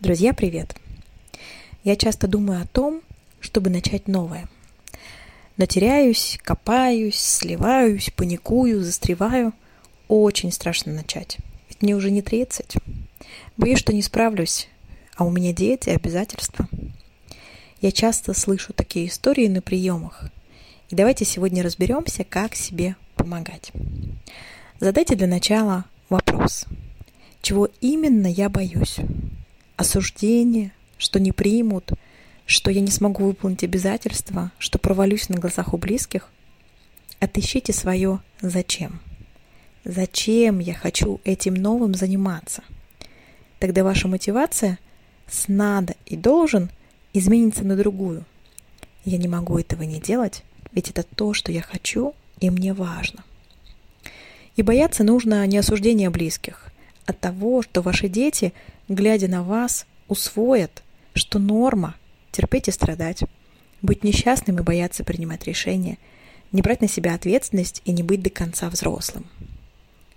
Друзья, привет! Я часто думаю о том, чтобы начать новое. Но теряюсь, копаюсь, сливаюсь, паникую, застреваю. Очень страшно начать. Ведь мне уже не 30. Боюсь, что не справлюсь, а у меня дети, обязательства. Я часто слышу такие истории на приемах. И давайте сегодня разберемся, как себе помогать. Задайте для начала вопрос. Чего именно я боюсь? Осуждение, что не примут, что я не смогу выполнить обязательства, что провалюсь на глазах у близких, отыщите свое «зачем». Зачем я хочу этим новым заниматься? Тогда ваша мотивация с «надо» и «должен» изменится на другую. Я не могу этого не делать, ведь это то, что я хочу и мне важно. И бояться нужно не осуждения близких, а того, что ваши дети глядя на вас, усвоят, что норма терпеть и страдать, быть несчастным и бояться принимать решения, не брать на себя ответственность и не быть до конца взрослым.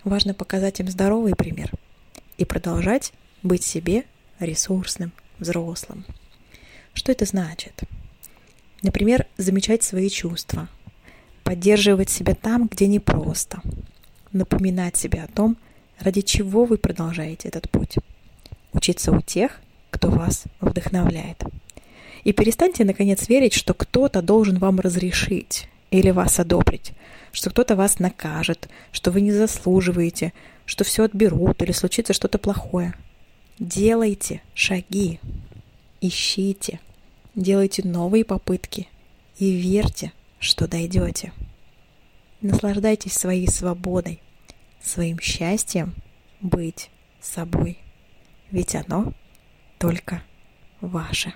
Важно показать им здоровый пример и продолжать быть себе ресурсным, взрослым. Что это значит? Например, замечать свои чувства, поддерживать себя там, где непросто, напоминать себе о том, ради чего вы продолжаете этот путь учиться у тех, кто вас вдохновляет. И перестаньте, наконец, верить, что кто-то должен вам разрешить или вас одобрить, что кто-то вас накажет, что вы не заслуживаете, что все отберут или случится что-то плохое. Делайте шаги, ищите, делайте новые попытки и верьте, что дойдете. Наслаждайтесь своей свободой, своим счастьем быть собой ведь оно только ваше.